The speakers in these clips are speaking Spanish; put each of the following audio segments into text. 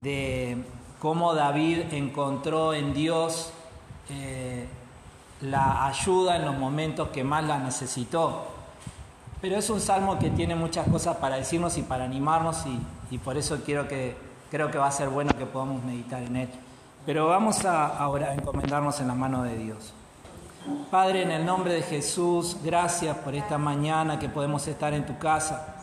de cómo David encontró en Dios eh, la ayuda en los momentos que más la necesitó. Pero es un salmo que tiene muchas cosas para decirnos y para animarnos y, por eso quiero que, creo que va a ser bueno que podamos meditar en él. Pero vamos a ahora encomendarnos en la mano de Dios. Padre, en el nombre de Jesús, gracias por esta mañana que podemos estar en tu casa.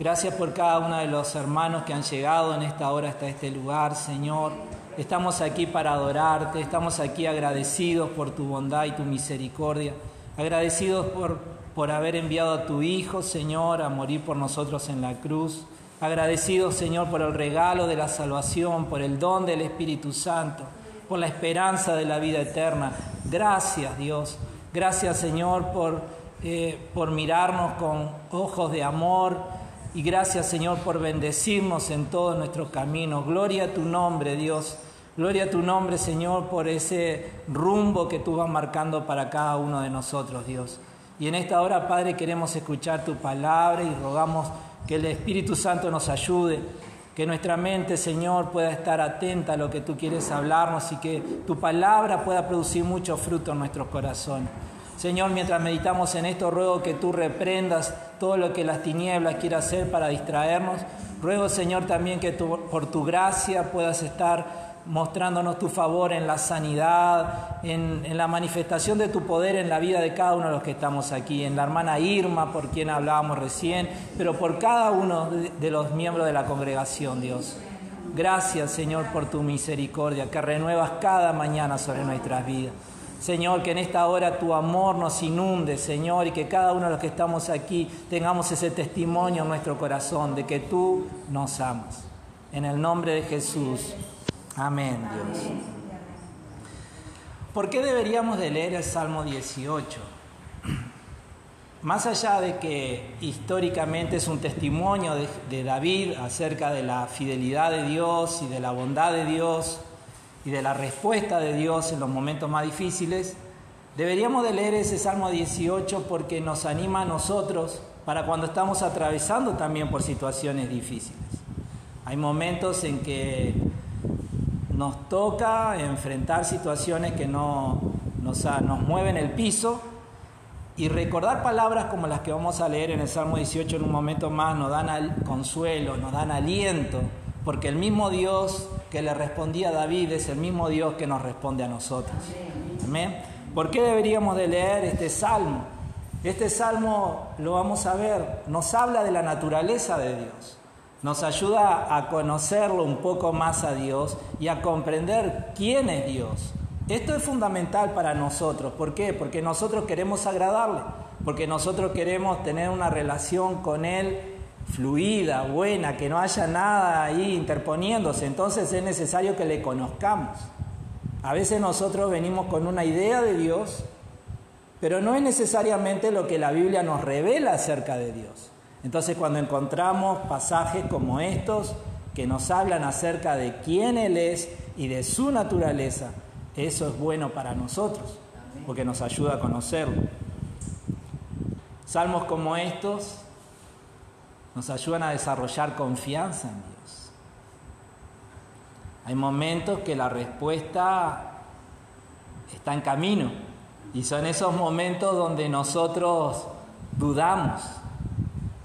Gracias por cada uno de los hermanos que han llegado en esta hora hasta este lugar, Señor. Estamos aquí para adorarte, estamos aquí agradecidos por tu bondad y tu misericordia, agradecidos por, por haber enviado a tu Hijo, Señor, a morir por nosotros en la cruz, agradecidos, Señor, por el regalo de la salvación, por el don del Espíritu Santo, por la esperanza de la vida eterna. Gracias, Dios. Gracias, Señor, por, eh, por mirarnos con ojos de amor y gracias Señor por bendecirnos en todos nuestros caminos. Gloria a tu nombre, Dios. Gloria a tu nombre, Señor, por ese rumbo que tú vas marcando para cada uno de nosotros, Dios. Y en esta hora, Padre, queremos escuchar tu palabra y rogamos que el Espíritu Santo nos ayude, que nuestra mente, Señor, pueda estar atenta a lo que tú quieres hablarnos y que tu palabra pueda producir mucho fruto en nuestros corazones. Señor, mientras meditamos en esto, ruego que tú reprendas todo lo que las tinieblas quiera hacer para distraernos. Ruego, Señor, también que por tu gracia puedas estar mostrándonos tu favor en la sanidad, en, la manifestación de tu poder en la vida de cada uno de los que estamos aquí, en la hermana Irma, por quien hablábamos recién, pero por cada uno de los miembros de la congregación, Dios. Gracias, Señor, por tu misericordia que renuevas cada mañana sobre nuestras vidas. Señor, que en esta hora tu amor nos inunde, Señor, y que cada uno de los que estamos aquí tengamos ese testimonio en nuestro corazón de que tú nos amas. En el nombre de Jesús. Amén, Dios. ¿Por qué deberíamos de leer el Salmo 18? Más allá de que históricamente es un testimonio de David acerca de la fidelidad de Dios y de la bondad de Dios, y de la respuesta de Dios en los momentos más difíciles, deberíamos de leer ese Salmo 18 porque nos anima a nosotros para cuando estamos atravesando también por situaciones difíciles. Hay momentos en que nos toca enfrentar situaciones que no, nos, nos mueven el piso y recordar palabras como las que vamos a leer en el Salmo 18 en un momento más nos dan consuelo, nos dan aliento, porque el mismo Dios que le respondía a David es el mismo Dios que nos responde a nosotros. Amén. ¿Por qué deberíamos de leer este salmo? Este salmo, lo vamos a ver, nos habla de la naturaleza de Dios. Nos ayuda a conocerlo un poco más a Dios y a comprender quién es Dios. Esto es fundamental para nosotros. ¿Por qué? Porque nosotros queremos agradarle, porque nosotros queremos tener una relación con Él fluida, buena, que no haya nada ahí interponiéndose. Entonces es necesario que le conozcamos. A veces nosotros venimos con una idea de Dios, pero no es necesariamente lo que la Biblia nos revela acerca de Dios. Entonces cuando encontramos pasajes como estos que nos hablan acerca de quién Él es y de su naturaleza, eso es bueno para nosotros, porque nos ayuda a conocerlo. Salmos como estos nos ayudan a desarrollar confianza en Dios. Hay momentos que la respuesta está en camino y son esos momentos donde nosotros dudamos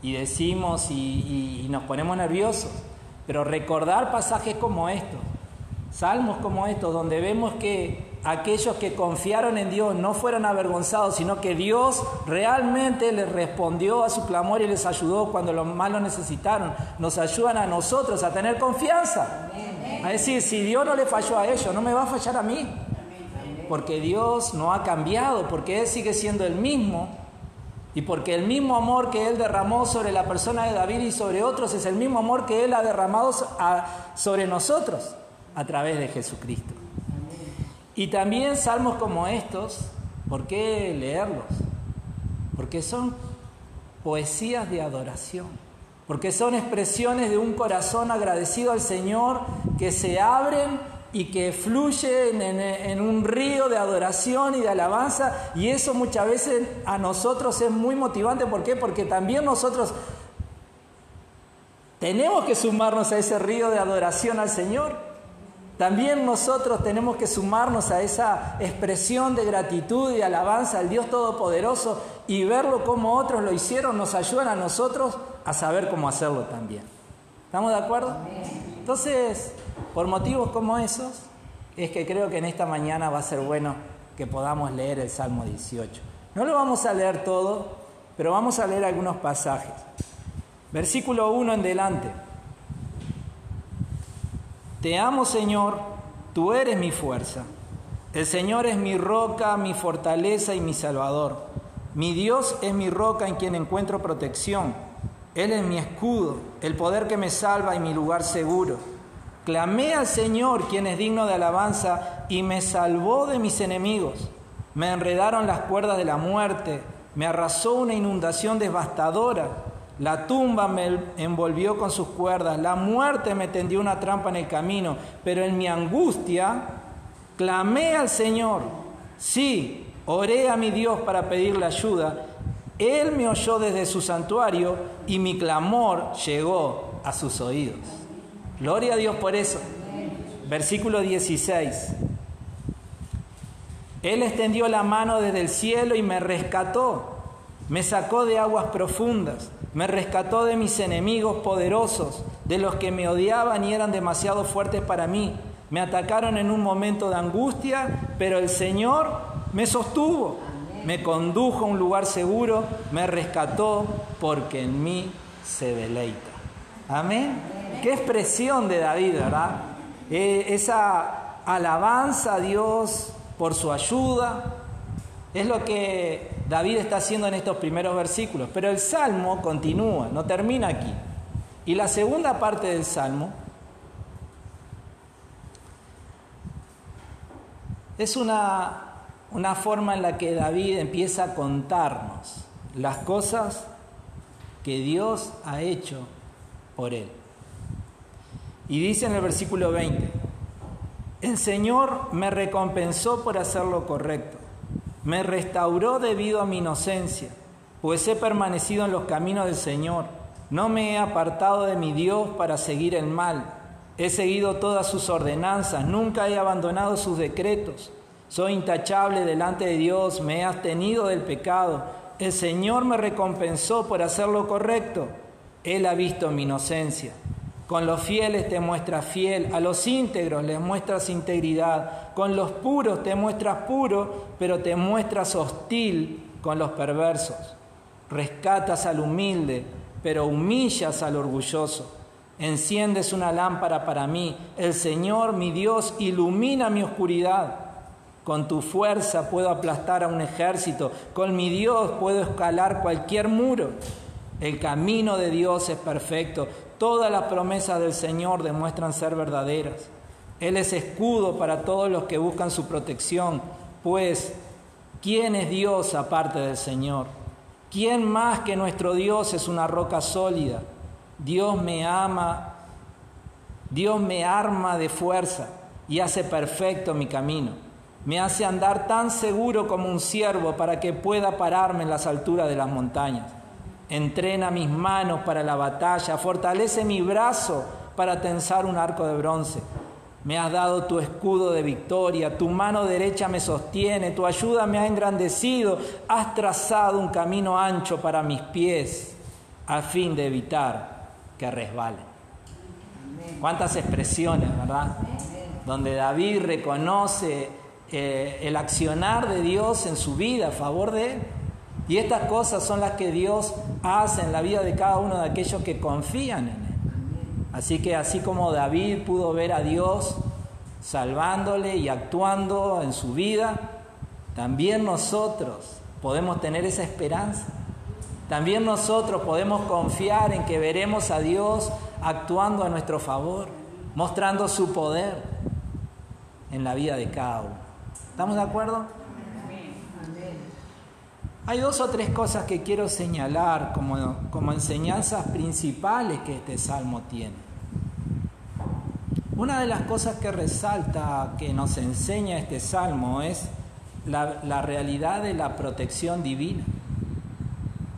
y decimos y, nos ponemos nerviosos, pero recordar pasajes como estos, salmos como estos, donde vemos que aquellos que confiaron en Dios no fueron avergonzados, sino que Dios realmente les respondió a su clamor y les ayudó cuando lo más lo necesitaron. Nos ayudan a nosotros a tener confianza. A decir, si Dios no le falló a ellos, no me va a fallar a mí. Porque Dios no ha cambiado, porque Él sigue siendo el mismo. Y porque el mismo amor que Él derramó sobre la persona de David y sobre otros es el mismo amor que Él ha derramado sobre nosotros a través de Jesucristo. Y también salmos como estos, ¿por qué leerlos? Porque son poesías de adoración, porque son expresiones de un corazón agradecido al Señor que se abren y que fluyen en, un río de adoración y de alabanza, y eso muchas veces a nosotros es muy motivante, ¿por qué? Porque también nosotros tenemos que sumarnos a ese río de adoración al Señor. También nosotros tenemos que sumarnos a esa expresión de gratitud y alabanza al Dios Todopoderoso y verlo como otros lo hicieron, nos ayudan a nosotros a saber cómo hacerlo también. ¿Estamos de acuerdo? Entonces, por motivos como esos, es que creo que en esta mañana va a ser bueno que podamos leer el Salmo 18. No lo vamos a leer todo, pero vamos a leer algunos pasajes. Versículo 1 en delante. Te amo Señor, tú eres mi fuerza. El Señor es mi roca, mi fortaleza y mi salvador. Mi Dios es mi roca en quien encuentro protección. Él es mi escudo, el poder que me salva y mi lugar seguro. Clamé al Señor, quien es digno de alabanza, y me salvó de mis enemigos. Me enredaron las cuerdas de la muerte, me arrasó una inundación devastadora. La tumba me envolvió con sus cuerdas, la muerte me tendió una trampa en el camino, pero en mi angustia clamé al Señor. Sí, oré a mi Dios para pedirle ayuda. Él me oyó desde su santuario y mi clamor llegó a sus oídos. Gloria a Dios por eso. Versículo 16. Él extendió la mano desde el cielo y me rescató. Me sacó de aguas profundas me rescató de mis enemigos poderosos, de los que me odiaban y eran demasiado fuertes para mí. Me atacaron en un momento de angustia, pero el Señor me sostuvo, me condujo a un lugar seguro, me rescató porque en mí se deleita. Amén. Qué expresión de David, ¿verdad? Eh, esa alabanza a Dios por su ayuda, es lo que David está haciendo en estos primeros versículos. Pero el Salmo continúa, no termina aquí. Y la segunda parte del Salmo es una, una forma en la que David empieza a contarnos las cosas que Dios ha hecho por él. Y dice en el versículo 20, el Señor me recompensó por hacer lo correcto me restauró debido a mi inocencia, pues he permanecido en los caminos del Señor. No me he apartado de mi Dios para seguir el mal. He seguido todas sus ordenanzas, nunca he abandonado sus decretos. Soy intachable delante de Dios, me he abstenido del pecado. El Señor me recompensó por hacer lo correcto. Él ha visto mi inocencia. Con los fieles te muestras fiel, a los íntegros les muestras integridad, con los puros te muestras puro, pero te muestras hostil con los perversos. Rescatas al humilde, pero humillas al orgulloso. Enciendes una lámpara para mí. El Señor, mi Dios, ilumina mi oscuridad. Con tu fuerza puedo aplastar a un ejército. Con mi Dios puedo escalar cualquier muro. El camino de Dios es perfecto. Todas las promesas del Señor demuestran ser verdaderas. Él es escudo para todos los que buscan su protección, pues ¿quién es Dios aparte del Señor? ¿Quién más que nuestro Dios es una roca sólida? Dios me ama, Dios me arma de fuerza y hace perfecto mi camino. Me hace andar tan seguro como un ciervo para que pueda pararme en las alturas de las montañas. Entrena mis manos para la batalla, fortalece mi brazo para tensar un arco de bronce. Me has dado tu escudo de victoria, tu mano derecha me sostiene, tu ayuda me ha engrandecido, has trazado un camino ancho para mis pies a fin de evitar que resbalen. Cuántas expresiones, ¿verdad? Donde David reconoce eh, el accionar de Dios en su vida a favor de él. Y estas cosas son las que Dios hace en la vida de cada uno de aquellos que confían en Él. Así que así como David pudo ver a Dios salvándole y actuando en su vida, también nosotros podemos tener esa esperanza. También nosotros podemos confiar en que veremos a Dios actuando a nuestro favor, mostrando su poder en la vida de cada uno. ¿Estamos de acuerdo? Hay dos o tres cosas que quiero señalar como, como enseñanzas principales que este salmo tiene. Una de las cosas que resalta, que nos enseña este salmo, es la, la, realidad de la protección divina.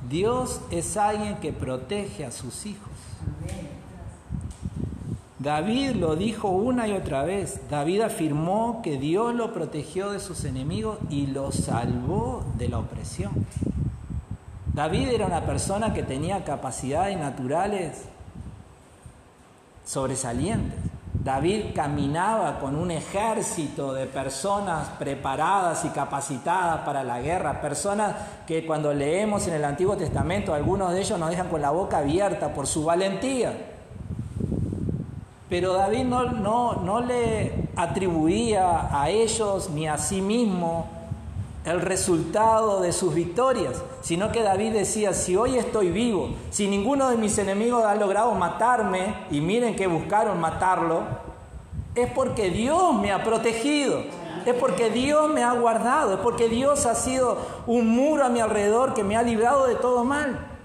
Dios es alguien que protege a sus hijos. David lo dijo una y otra vez. David afirmó que Dios lo protegió de sus enemigos y lo salvó de la opresión. David era una persona que tenía capacidades naturales sobresalientes. David caminaba con un ejército de personas preparadas y capacitadas para la guerra, personas que cuando leemos en el Antiguo Testamento, algunos de ellos nos dejan con la boca abierta por su valentía. Pero David no, no, no le atribuía a ellos ni a sí mismo el resultado de sus victorias, sino que David decía, si hoy estoy vivo, si ninguno de mis enemigos ha logrado matarme, y miren que buscaron matarlo, es porque Dios me ha protegido, es porque Dios me ha guardado, es porque Dios ha sido un muro a mi alrededor que me ha librado de todo mal.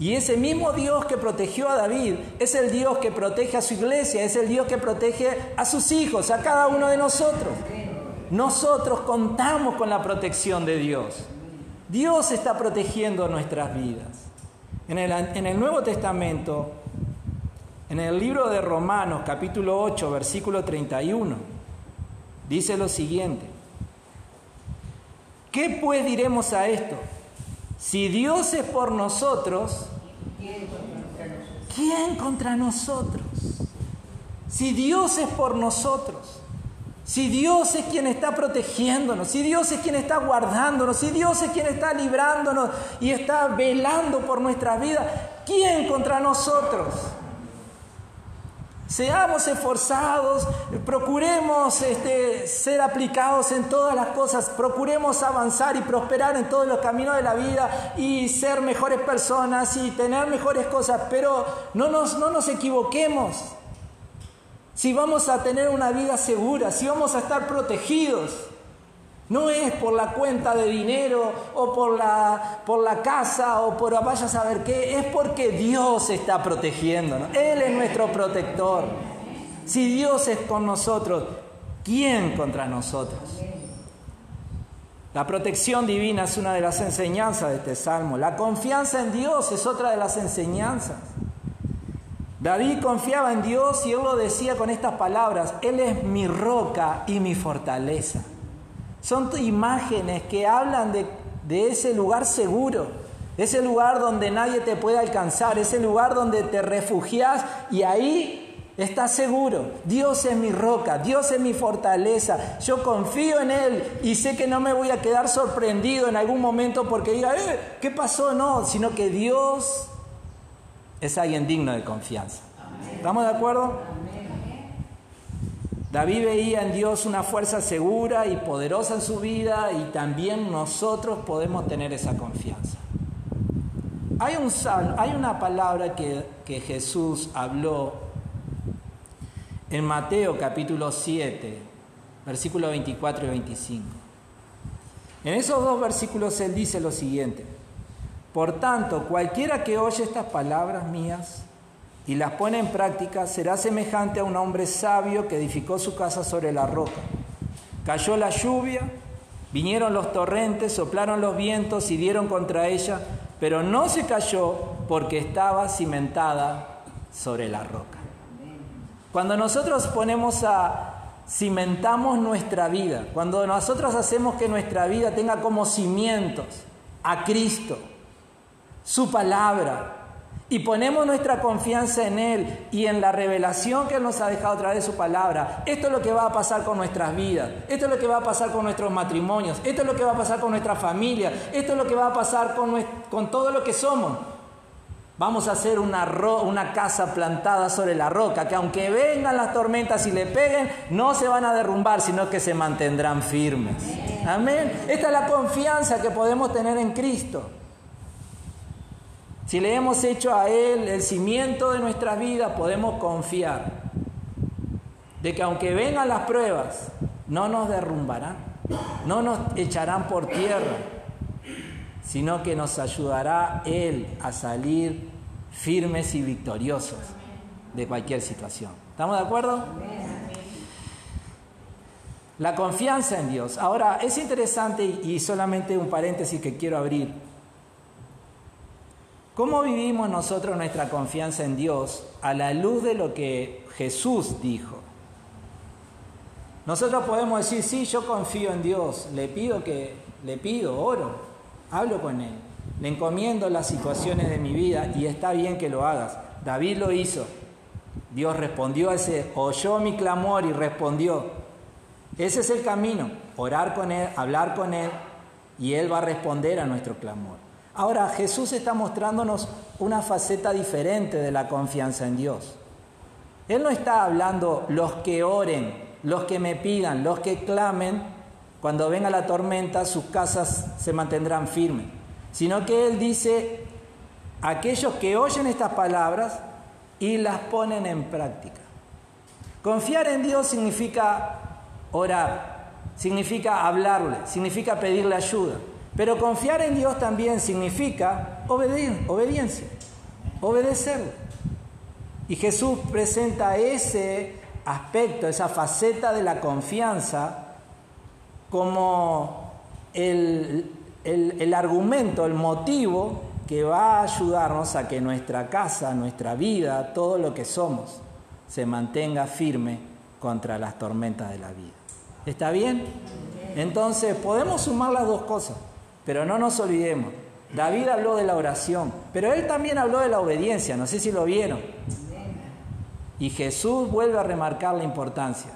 Y ese mismo Dios que protegió a David es el Dios que protege a su iglesia, es el Dios que protege a sus hijos, a cada uno de nosotros. Nosotros contamos con la protección de Dios. Dios está protegiendo nuestras vidas. En el, Nuevo Testamento, en el libro de Romanos capítulo 8, versículo 31, dice lo siguiente. ¿Qué pues diremos a esto? Si Dios es por nosotros, ¿quién contra nosotros? Si Dios es por nosotros, si Dios es quien está protegiéndonos, si Dios es quien está guardándonos, si Dios es quien está librándonos y está velando por nuestra vida, ¿quién contra nosotros? Seamos esforzados, procuremos este, ser aplicados en todas las cosas, procuremos avanzar y prosperar en todos los caminos de la vida y ser mejores personas y tener mejores cosas, pero no nos, no nos equivoquemos. Si vamos a tener una vida segura, si vamos a estar protegidos, no es por la cuenta de dinero o por la, por la casa o por vaya a saber qué, es porque Dios está protegiéndonos. Él es nuestro protector. Si Dios es con nosotros, ¿quién contra nosotros? La protección divina es una de las enseñanzas de este salmo. La confianza en Dios es otra de las enseñanzas. David confiaba en Dios y él lo decía con estas palabras, Él es mi roca y mi fortaleza. Son imágenes que hablan de, de ese lugar seguro, ese lugar donde nadie te puede alcanzar, ese lugar donde te refugias y ahí estás seguro. Dios es mi roca, Dios es mi fortaleza. Yo confío en Él y sé que no me voy a quedar sorprendido en algún momento porque diga, eh, ¿qué pasó? No, sino que Dios es alguien digno de confianza. ¿Estamos de acuerdo? David veía en Dios una fuerza segura y poderosa en su vida y también nosotros podemos tener esa confianza. Hay, un hay una palabra que, que Jesús habló en Mateo capítulo 7, versículos 24 y 25. En esos dos versículos él dice lo siguiente, por tanto, cualquiera que oye estas palabras mías y las pone en práctica será semejante a un hombre sabio que edificó su casa sobre la roca. Cayó la lluvia, vinieron los torrentes, soplaron los vientos y dieron contra ella, pero no se cayó porque estaba cimentada sobre la roca. Cuando nosotros ponemos a cimentamos nuestra vida, cuando nosotros hacemos que nuestra vida tenga como cimientos a Cristo, su palabra, y ponemos nuestra confianza en Él y en la revelación que Él nos ha dejado a través de su palabra, esto es lo que va a pasar con nuestras vidas, esto es lo que va a pasar con nuestros matrimonios, esto es lo que va a pasar con nuestra familia, esto es lo que va a pasar con, todo lo que somos. Vamos a hacer una, una casa plantada sobre la roca, que aunque vengan las tormentas y le peguen, no se van a derrumbar, sino que se mantendrán firmes. Amén. Esta es la confianza que podemos tener en Cristo. Si le hemos hecho a Él el cimiento de nuestra vida, podemos confiar de que aunque vengan las pruebas, no nos derrumbarán, no nos echarán por tierra, sino que nos ayudará Él a salir firmes y victoriosos de cualquier situación. ¿Estamos de acuerdo? La confianza en Dios. Ahora, es interesante y solamente un paréntesis que quiero abrir. ¿Cómo vivimos nosotros nuestra confianza en Dios a la luz de lo que Jesús dijo? Nosotros podemos decir, sí, yo confío en Dios, le pido que, le pido, oro, hablo con Él, le encomiendo las situaciones de mi vida y está bien que lo hagas. David lo hizo. Dios respondió a ese, oyó mi clamor y respondió. Ese es el camino, orar con Él, hablar con Él y Él va a responder a nuestro clamor. Ahora, Jesús está mostrándonos una faceta diferente de la confianza en Dios. Él no está hablando los que oren, los que me pidan, los que clamen, cuando venga la tormenta, sus casas se mantendrán firmes, sino que Él dice, aquellos que oyen estas palabras y las ponen en práctica. Confiar en Dios significa orar, significa hablarle, significa pedirle ayuda. Pero confiar en Dios también significa obediencia, obedecerle. Y Jesús presenta ese aspecto, esa faceta de la confianza como el, el, argumento, el motivo que va a ayudarnos a que nuestra casa, nuestra vida, todo lo que somos, se mantenga firme contra las tormentas de la vida. ¿Está bien? Entonces podemos sumar las dos cosas, pero no nos olvidemos. David habló de la oración, pero él también habló de la obediencia, no sé si lo vieron. Y Jesús vuelve a remarcar la importancia.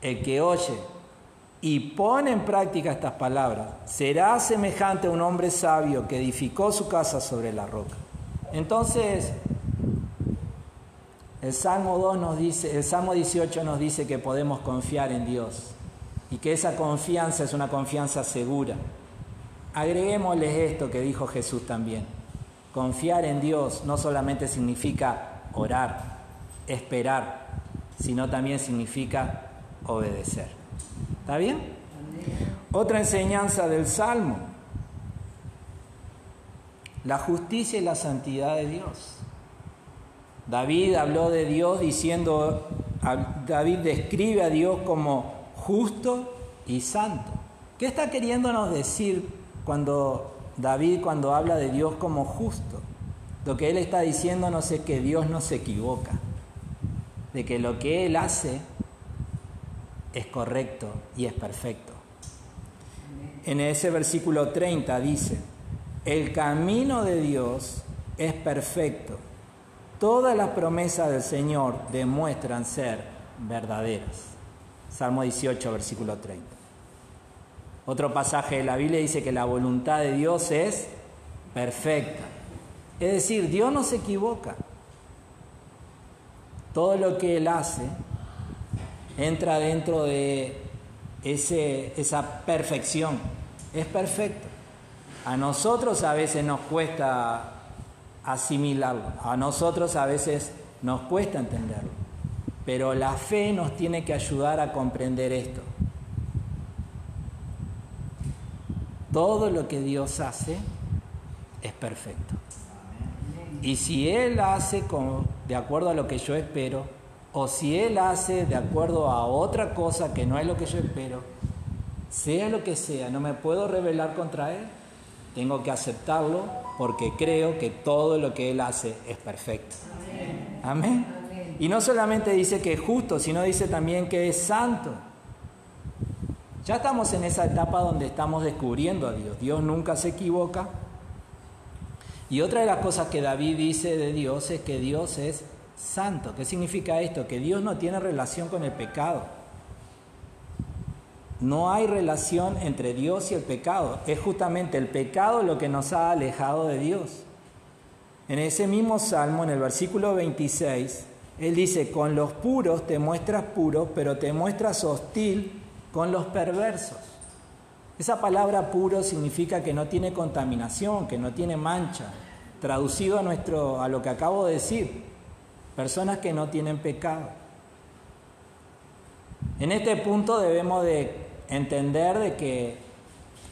El que oye y pone en práctica estas palabras será semejante a un hombre sabio que edificó su casa sobre la roca. Entonces, el Salmo 2 nos dice, el Salmo 18 nos dice que podemos confiar en Dios y que esa confianza es una confianza segura. Agreguémosles esto que dijo Jesús también. Confiar en Dios no solamente significa orar, esperar, sino también significa obedecer. ¿Está bien? Otra enseñanza del Salmo, la justicia y la santidad de Dios. David habló de Dios diciendo, David describe a Dios como justo y santo. ¿Qué está queriéndonos decir cuando David cuando habla de Dios como justo? Lo que él está diciéndonos es que Dios no se equivoca de que lo que Él hace es correcto y es perfecto. En ese versículo 30 dice, el camino de Dios es perfecto. Todas las promesas del Señor demuestran ser verdaderas. Salmo 18, versículo 30. Otro pasaje de la Biblia dice que la voluntad de Dios es perfecta. Es decir, Dios no se equivoca todo lo que Él hace entra dentro de esa perfección. Es perfecto. A nosotros a veces nos cuesta asimilarlo, a nosotros a veces nos cuesta entenderlo, pero la fe nos tiene que ayudar a comprender esto. Todo lo que Dios hace es perfecto. Y si Él hace de acuerdo a lo que yo espero, o si Él hace de acuerdo a otra cosa que no es lo que yo espero, sea lo que sea, no me puedo rebelar contra Él, tengo que aceptarlo porque creo que todo lo que Él hace es perfecto. Amén. Y no solamente dice que es justo, sino dice también que es santo. Ya estamos en esa etapa donde estamos descubriendo a Dios. Dios nunca se equivoca, y otra de las cosas que David dice de Dios es que Dios es santo. ¿Qué significa esto? Que Dios no tiene relación con el pecado. No hay relación entre Dios y el pecado. Es justamente el pecado lo que nos ha alejado de Dios. En ese mismo salmo, en el versículo 26, él dice, con los puros te muestras puro, pero te muestras hostil con los perversos. Esa palabra puro significa que no tiene contaminación, que no tiene mancha. Traducido a, nuestro, a lo que acabo de decir, personas que no tienen pecado. En este punto debemos de entender de que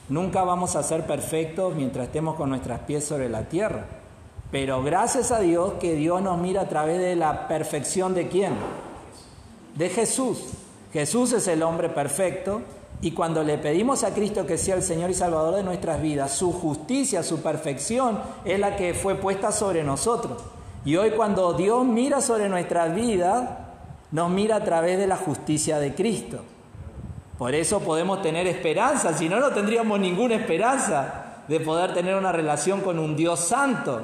nunca vamos a ser perfectos mientras estemos con nuestras pies sobre la tierra. Pero gracias a Dios que Dios nos mira a través de la perfección de quién? De Jesús. Jesús es el hombre perfecto Y cuando le pedimos a Cristo que sea el Señor y Salvador de nuestras vidas, su justicia, su perfección es la que fue puesta sobre nosotros. Y hoy cuando Dios mira sobre nuestras vidas, nos mira a través de la justicia de Cristo. Por eso podemos tener esperanza, si no, no tendríamos ninguna esperanza de poder tener una relación con un Dios santo.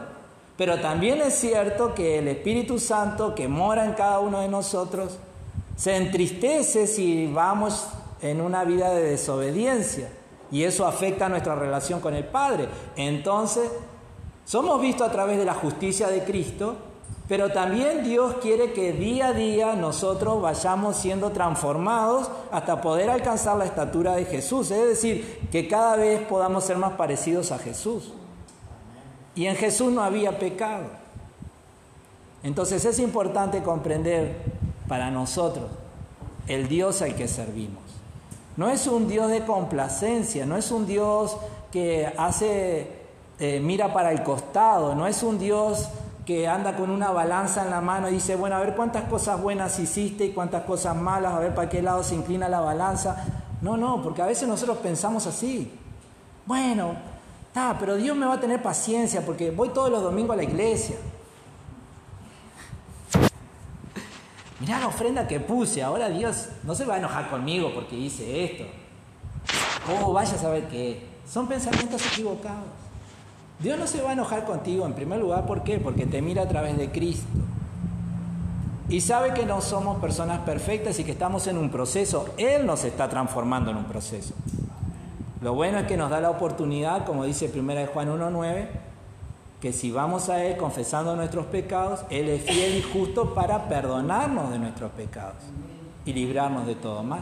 Pero también es cierto que el Espíritu Santo que mora en cada uno de nosotros se entristece si vamos en una vida de desobediencia y eso afecta nuestra relación con el Padre. Entonces, somos vistos a través de la justicia de Cristo, pero también Dios quiere que día a día nosotros vayamos siendo transformados hasta poder alcanzar la estatura de Jesús, es decir, que cada vez podamos ser más parecidos a Jesús. Y en Jesús no había pecado. Entonces es importante comprender para nosotros el Dios al que servimos. No es un Dios de complacencia, no es un Dios que hace, eh, mira para el costado, no es un Dios que anda con una balanza en la mano y dice, bueno, a ver cuántas cosas buenas hiciste y cuántas cosas malas, a ver para qué lado se inclina la balanza. No, no, porque a veces nosotros pensamos así. Bueno, ah, pero Dios me va a tener paciencia porque voy todos los domingos a la iglesia. Mirá la ofrenda que puse, ahora Dios no se va a enojar conmigo porque hice esto. Oh, vaya a saber qué. Son pensamientos equivocados. Dios no se va a enojar contigo en primer lugar, ¿por qué? Porque te mira a través de Cristo. Y sabe que no somos personas perfectas y que estamos en un proceso. Él nos está transformando en un proceso. Lo bueno es que nos da la oportunidad, como dice 1 Juan 1.9, que si vamos a Él confesando nuestros pecados, Él es fiel y justo para perdonarnos de nuestros pecados y librarnos de todo mal.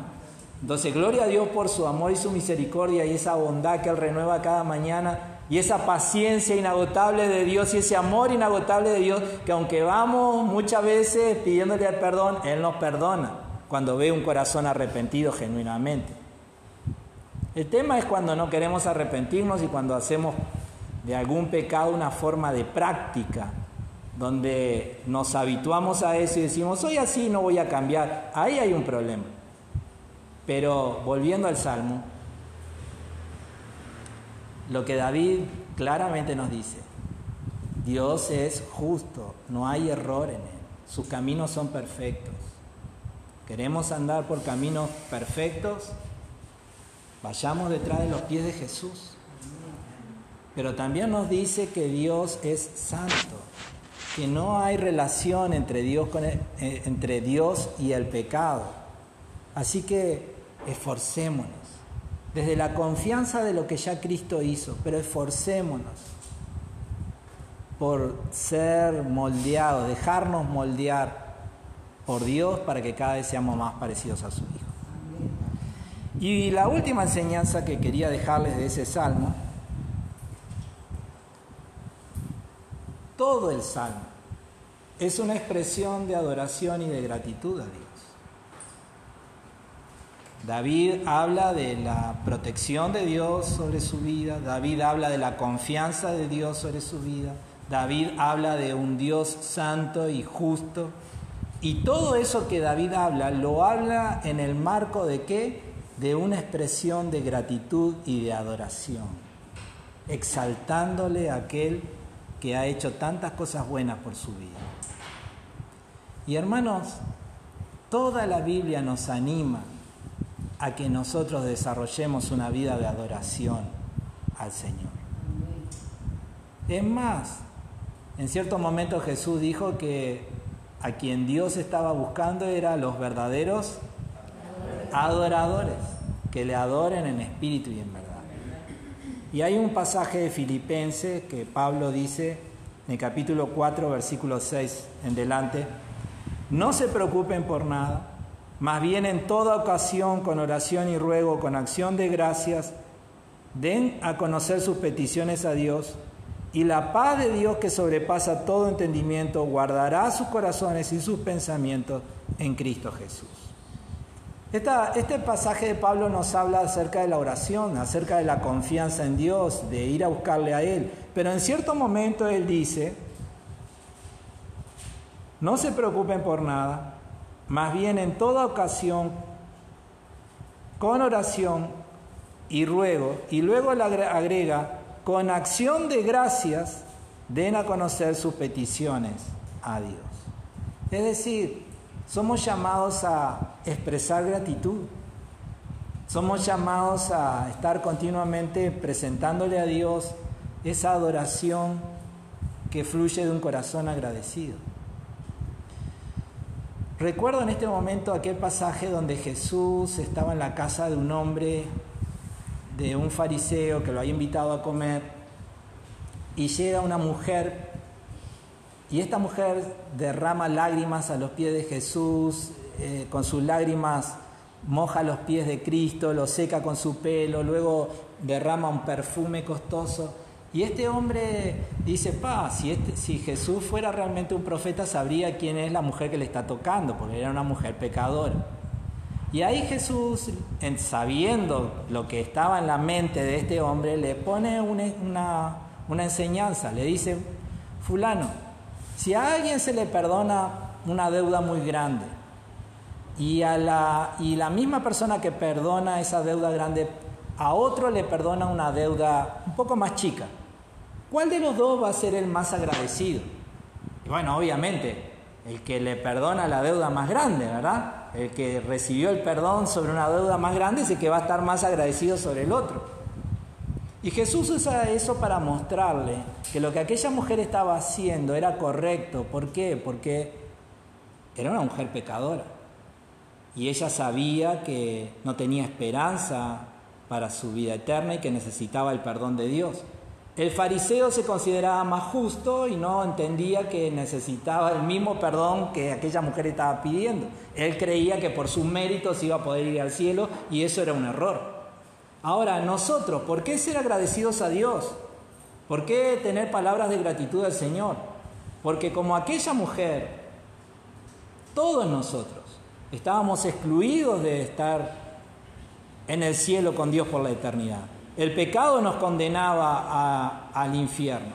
Entonces, gloria a Dios por su amor y su misericordia y esa bondad que Él renueva cada mañana y esa paciencia inagotable de Dios y ese amor inagotable de Dios que aunque vamos muchas veces pidiéndole el perdón, Él nos perdona cuando ve un corazón arrepentido genuinamente. El tema es cuando no queremos arrepentirnos y cuando hacemos de algún pecado una forma de práctica, donde nos habituamos a eso y decimos, soy así, no voy a cambiar. Ahí hay un problema. Pero volviendo al Salmo, lo que David claramente nos dice, Dios es justo, no hay error en él, sus caminos son perfectos. ¿Queremos andar por caminos perfectos? Vayamos detrás de los pies de Jesús. Pero también nos dice que Dios es santo, que no hay relación entre Dios, con eh, entre Dios y el pecado. Así que esforcémonos, desde la confianza de lo que ya Cristo hizo, pero esforcémonos por ser moldeados, dejarnos moldear por Dios para que cada vez seamos más parecidos a su Hijo. Y la última enseñanza que quería dejarles de ese salmo todo el salmo es una expresión de adoración y de gratitud a Dios. David habla de la protección de Dios sobre su vida, David habla de la confianza de Dios sobre su vida, David habla de un Dios santo y justo, y todo eso que David habla lo habla en el marco de qué? De una expresión de gratitud y de adoración, exaltándole a aquel que ha hecho tantas cosas buenas por su vida. Y hermanos, toda la Biblia nos anima a que nosotros desarrollemos una vida de adoración al Señor. Es más, en cierto momento Jesús dijo que a quien Dios estaba buscando era los verdaderos adoradores, que le adoren en espíritu y en verdad. Y hay un pasaje de Filipenses que Pablo dice en el capítulo 4, versículo 6 en delante, no se preocupen por nada, más bien en toda ocasión, con oración y ruego, con acción de gracias, den a conocer sus peticiones a Dios, y la paz de Dios que sobrepasa todo entendimiento guardará sus corazones y sus pensamientos en Cristo Jesús este pasaje de Pablo nos habla acerca de la oración, acerca de la confianza en Dios, de ir a buscarle a Él. Pero en cierto momento Él dice, no se preocupen por nada, más bien en toda ocasión, con oración y ruego, y luego le agrega, con acción de gracias, den a conocer sus peticiones a Dios. Es decir, somos llamados a expresar gratitud. Somos llamados a estar continuamente presentándole a Dios esa adoración que fluye de un corazón agradecido. Recuerdo en este momento aquel pasaje donde Jesús estaba en la casa de un hombre, de un fariseo que lo había invitado a comer, y llega una mujer, y esta mujer derrama lágrimas a los pies de Jesús, eh, con sus lágrimas moja los pies de Cristo, lo seca con su pelo, luego derrama un perfume costoso. Y este hombre dice, pa, si, este, si Jesús fuera realmente un profeta, sabría quién es la mujer que le está tocando, porque era una mujer pecadora. Y ahí Jesús, sabiendo lo que estaba en la mente de este hombre, le pone una, una enseñanza, le dice, fulano, si a alguien se le perdona una deuda muy grande, y, a la, y la misma persona que perdona esa deuda grande, a otro le perdona una deuda un poco más chica, ¿Cuál de los dos va a ser el más agradecido? Bueno, obviamente, el que le perdona la deuda más grande, ¿verdad? El que recibió el perdón sobre una deuda más grande es el que va a estar más agradecido sobre el otro. Y Jesús usa eso para mostrarle que lo que aquella mujer estaba haciendo era correcto. ¿Por qué? Porque era una mujer pecadora. Y ella sabía que no tenía esperanza para su vida eterna y que necesitaba el perdón de Dios. El fariseo se consideraba más justo y no entendía que necesitaba el mismo perdón que aquella mujer estaba pidiendo. Él creía que por sus méritos iba a poder ir al cielo y eso era un error. Ahora, nosotros, ¿por qué ser agradecidos a Dios? ¿Por qué tener palabras de gratitud al Señor? Porque como aquella mujer, todos nosotros estábamos excluidos de estar en el cielo con Dios por la eternidad. El pecado nos condenaba al infierno.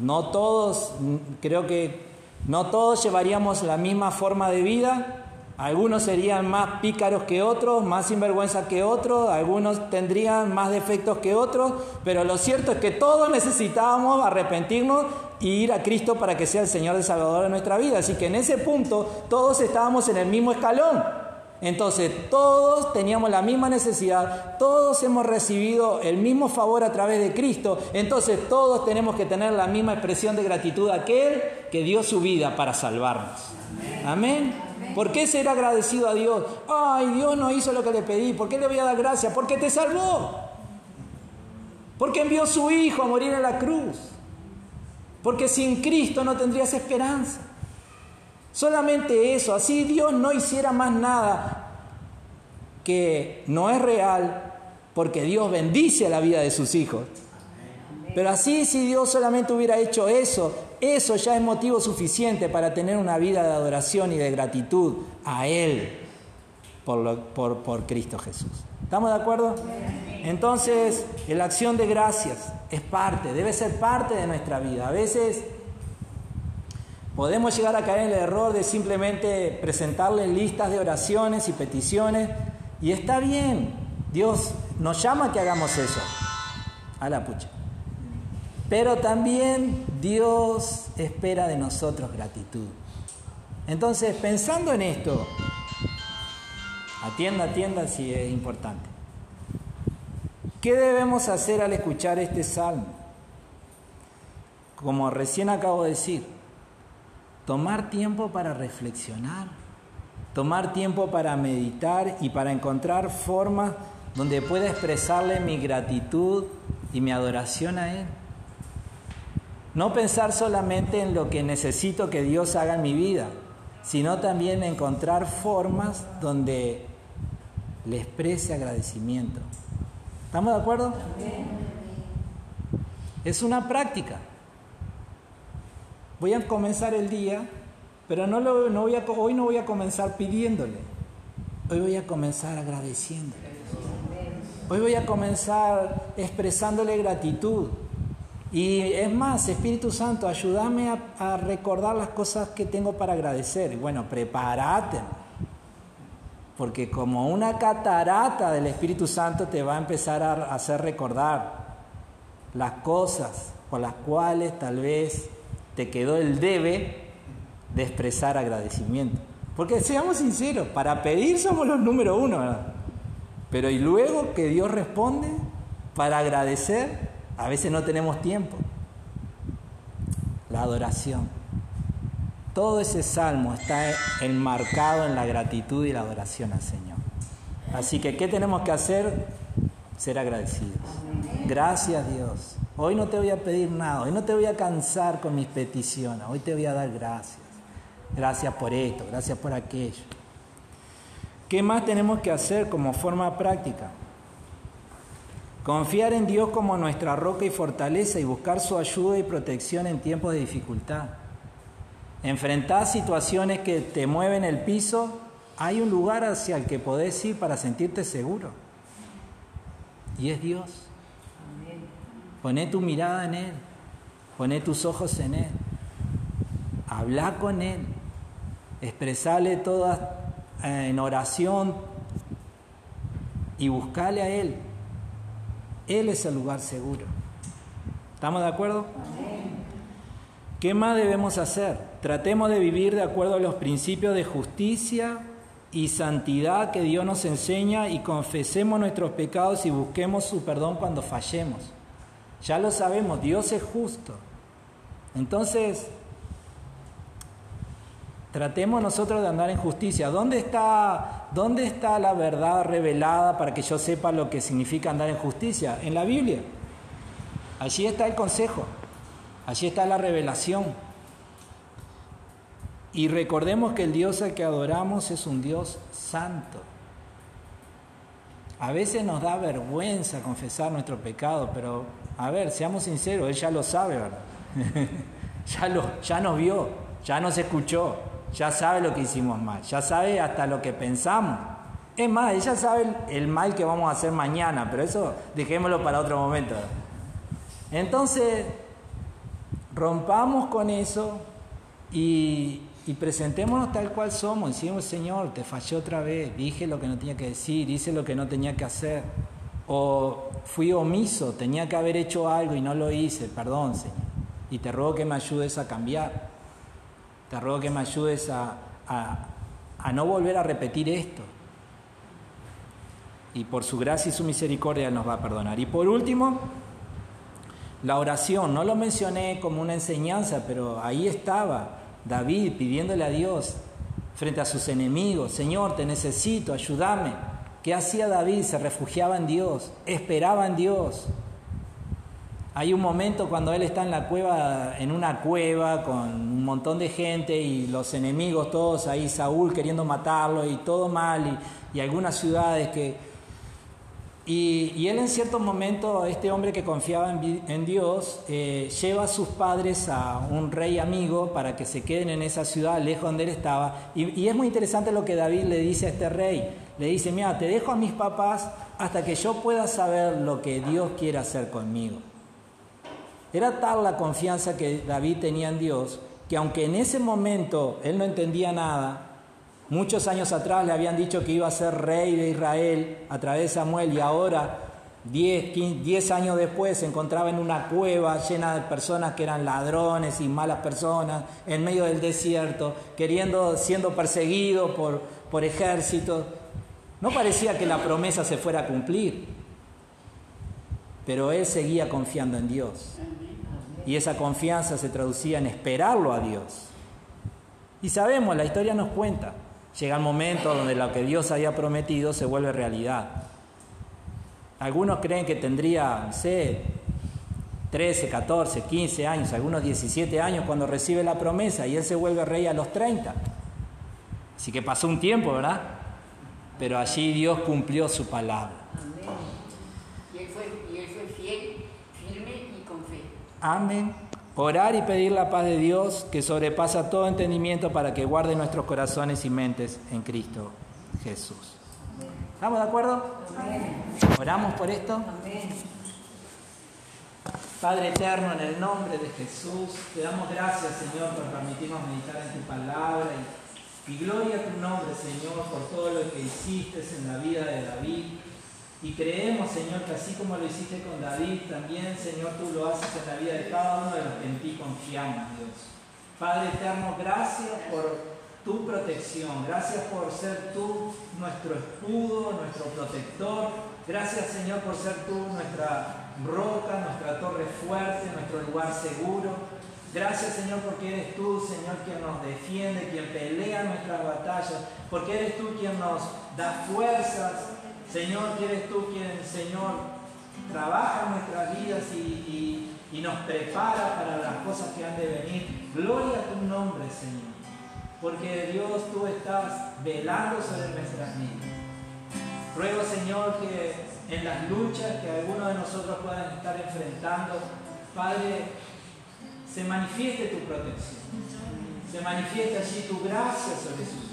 No todos, creo que no todos llevaríamos la misma forma de vida. Algunos serían más pícaros que otros, más sinvergüenza que otros, algunos tendrían más defectos que otros, pero lo cierto es que todos necesitábamos arrepentirnos y ir a Cristo para que sea el Señor y Salvador de nuestra vida. Así que en ese punto todos estábamos en el mismo escalón. Entonces, todos teníamos la misma necesidad, todos hemos recibido el mismo favor a través de Cristo, entonces todos tenemos que tener la misma expresión de gratitud a aquel que dio su vida para salvarnos. Amén. ¿Por qué ser agradecido a Dios? Ay, Dios no hizo lo que le pedí, ¿por qué le voy a dar gracias? Porque te salvó. Porque envió su Hijo a morir en la cruz. Porque sin Cristo no tendrías esperanza. Solamente eso, así Dios no hiciera más nada que no es real, porque Dios bendice a la vida de sus hijos. Pero así si Dios solamente hubiera hecho eso, eso ya es motivo suficiente para tener una vida de adoración y de gratitud a Él por, por, Cristo Jesús. ¿Estamos de acuerdo? Entonces, la acción de gracias es parte, debe ser parte de nuestra vida. A veces Podemos llegar a caer en el error de simplemente presentarle listas de oraciones y peticiones y está bien, Dios nos llama a que hagamos eso, a la pucha. Pero también Dios espera de nosotros gratitud. Entonces, pensando en esto, atienda, atienda si es importante. ¿Qué debemos hacer al escuchar este salmo? Como recién acabo de decir, tomar tiempo para reflexionar, tomar tiempo para meditar y para encontrar formas donde pueda expresarle mi gratitud y mi adoración a Él. No pensar solamente en lo que necesito que Dios haga en mi vida, sino también encontrar formas donde le exprese agradecimiento. ¿Estamos de acuerdo? Es una práctica. Voy a comenzar el día, pero hoy no voy a comenzar pidiéndole. Hoy voy a comenzar agradeciéndole. Hoy voy a comenzar expresándole gratitud. Y es más, Espíritu Santo, ayúdame a, recordar las cosas que tengo para agradecer. Bueno, prepárate. porque como una catarata del Espíritu Santo te va a empezar a hacer recordar las cosas por las cuales tal vez te quedó el debe de expresar agradecimiento. Porque seamos sinceros, para pedir somos los número uno, ¿verdad? Pero y luego que Dios responde, para agradecer, a veces no tenemos tiempo. La adoración. Todo ese salmo está enmarcado en la gratitud y la adoración al Señor. Así que, ¿qué tenemos que hacer? Ser agradecidos. Gracias Dios. Hoy no te voy a pedir nada, hoy no te voy a cansar con mis peticiones, hoy te voy a dar gracias. Gracias por esto, gracias por aquello. ¿Qué más tenemos que hacer como forma práctica? Confiar en Dios como nuestra roca y fortaleza y buscar su ayuda y protección en tiempos de dificultad. Enfrentar situaciones que te mueven el piso, hay un lugar hacia el que podés ir para sentirte seguro. Y es Dios. Poné tu mirada en Él. Poné tus ojos en Él. Habla con Él. Expresale toda eh, en oración y buscale a Él. Él es el lugar seguro. ¿Estamos de acuerdo? ¿Qué más debemos hacer? Tratemos de vivir de acuerdo a los principios de justicia y santidad que Dios nos enseña y confesemos nuestros pecados y busquemos su perdón cuando fallemos. Ya lo sabemos, Dios es justo. Entonces, tratemos nosotros de andar en justicia. ¿Dónde está, ¿Dónde está la verdad revelada para que yo sepa lo que significa andar en justicia? En la Biblia. Allí está el consejo. Allí está la revelación. Y recordemos que el Dios al que adoramos es un Dios santo. A veces nos da vergüenza confesar nuestro pecado, pero a ver, seamos sinceros, Él ya lo sabe, ¿verdad? ya, lo, ya nos vio, ya nos escuchó, ya sabe lo que hicimos mal, ya sabe hasta lo que pensamos. Es más, ella sabe el mal que vamos a hacer mañana, pero eso dejémoslo para otro momento. Entonces, rompamos con eso y, presentémonos tal cual somos. Decimos, Señor, te fallé otra vez, dije lo que no tenía que decir, hice lo que no tenía que hacer. O fui omiso, tenía que haber hecho algo y no lo hice, perdón, Señor. Y te ruego que me ayudes a cambiar. Te ruego que me ayudes a, a no volver a repetir esto. Y por su gracia y su misericordia nos va a perdonar. Y por último, la oración. No lo mencioné como una enseñanza, pero ahí estaba David pidiéndole a Dios frente a sus enemigos, Señor, te necesito, ayúdame. ¿Qué hacía David? Se refugiaba en Dios, esperaba en Dios. Hay un momento cuando él está en la cueva, en una cueva con un montón de gente y los enemigos todos ahí, Saúl queriendo matarlo y todo mal y, algunas ciudades que, y, él en cierto momento, este hombre que confiaba en, Dios, eh, lleva a sus padres a un rey amigo para que se queden en esa ciudad, lejos donde él estaba. Y, y es muy interesante lo que David le dice a este rey. Le dice, mira, te dejo a mis papás hasta que yo pueda saber lo que Dios quiere hacer conmigo. Era tal la confianza que David tenía en Dios que aunque en ese momento él no entendía nada, Muchos años atrás le habían dicho que iba a ser rey de Israel a través de Samuel y ahora, 10, años después, se encontraba en una cueva llena de personas que eran ladrones y malas personas, en medio del desierto, queriendo, siendo perseguido por, por ejércitos. No parecía que la promesa se fuera a cumplir, pero él seguía confiando en Dios. Y esa confianza se traducía en esperarlo a Dios. Y sabemos, la historia nos cuenta, Llega el momento donde lo que Dios había prometido se vuelve realidad. Algunos creen que tendría, no sé, 13, 14, 15 años, algunos 17 años cuando recibe la promesa y él se vuelve rey a los 30. Así que pasó un tiempo, ¿verdad? Pero allí Dios cumplió su palabra. Y él fue, y él fue fiel, firme y con fe. Amén. Orar y pedir la paz de Dios que sobrepasa todo entendimiento para que guarde nuestros corazones y mentes en Cristo Jesús. ¿Estamos de acuerdo? ¿Oramos por esto? Padre eterno, en el nombre de Jesús, te damos gracias, Señor, por permitirnos meditar en tu palabra y Y gloria a tu nombre, Señor, por todo lo que hiciste en la vida de David. Y creemos, Señor, que así como lo hiciste con David, también, Señor, tú lo haces en la vida de cada uno de los que en ti confiamos, Dios. Padre eterno, gracias por tu protección, gracias por ser tú nuestro escudo, nuestro protector. Gracias, Señor, por ser tú nuestra roca, nuestra torre fuerte, nuestro lugar seguro. Gracias Señor porque eres tú, Señor, quien nos defiende, quien pelea nuestras batallas, porque eres tú quien nos da fuerzas, Señor, que eres tú quien, Señor, trabaja nuestras vidas y, y nos prepara para las cosas que han de venir. Gloria a tu nombre, Señor, porque Dios tú estás velando sobre nuestras vidas. Ruego, Señor, que en las luchas que algunos de nosotros puedan estar enfrentando, Padre, se manifieste tu protección, se manifieste allí tu gracia sobre sus.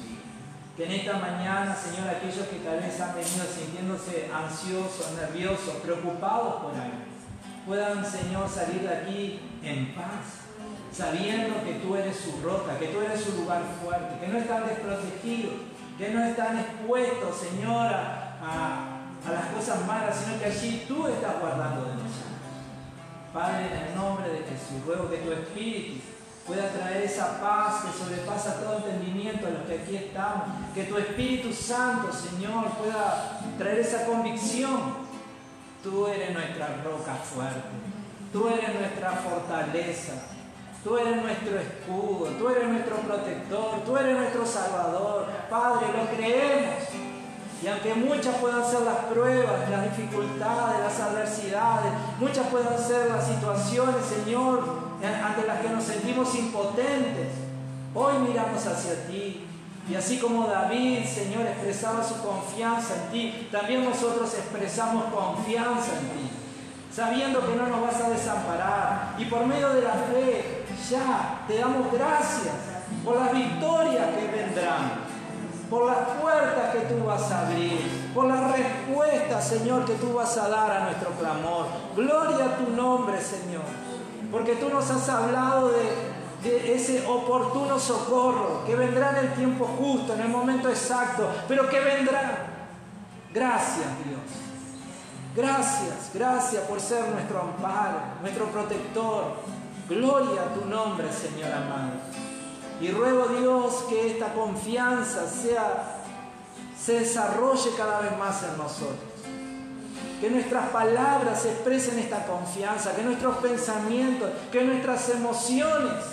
Que en esta mañana, Señor, aquellos que tal vez han venido sintiéndose ansiosos, nerviosos, preocupados por algo, puedan, Señor, salir de aquí en paz, sabiendo que tú eres su roca, que tú eres su lugar fuerte, que no están desprotegidos, que no están expuestos, Señor, a, a las cosas malas, sino que allí tú estás guardando de nosotros. Padre, en el nombre de Jesús, ruego que tu Espíritu pueda traer esa paz que sobrepasa todo entendimiento a los que aquí estamos. Que tu Espíritu Santo, Señor, pueda traer esa convicción. Tú eres nuestra roca fuerte. Tú eres nuestra fortaleza. Tú eres nuestro escudo. Tú eres nuestro protector. Tú eres nuestro salvador. Padre, lo creemos. Y aunque muchas puedan ser las pruebas, las dificultades, las adversidades, muchas puedan ser las situaciones, Señor, ante las que nos sentimos impotentes, hoy miramos hacia ti. Y así como David, Señor, expresaba su confianza en ti, también nosotros expresamos confianza en ti, sabiendo que no nos vas a desamparar. Y por medio de la fe, ya te damos gracias por las victorias que vendrán por las puertas que tú vas a abrir, por las respuestas, Señor, que tú vas a dar a nuestro clamor. Gloria a tu nombre, Señor, porque tú nos has hablado de, ese oportuno socorro que vendrá en el tiempo justo, en el momento exacto, pero que vendrá. Gracias, Dios. Gracias, gracias por ser nuestro amparo, nuestro protector. Gloria a tu nombre, Señor amado. Y ruego Dios que esta confianza sea, se desarrolle cada vez más en nosotros. Que nuestras palabras expresen esta confianza, que nuestros pensamientos, que nuestras emociones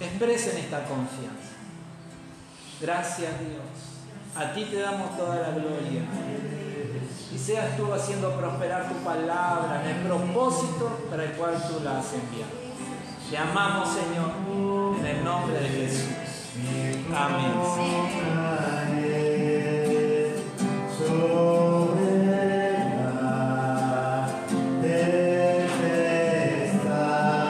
expresen esta confianza. Gracias Dios. A ti te damos toda la gloria. Y seas tú haciendo prosperar tu palabra en el propósito para el cual tú la has enviado. Te amamos, Señor, en el nombre de Jesús. Amén.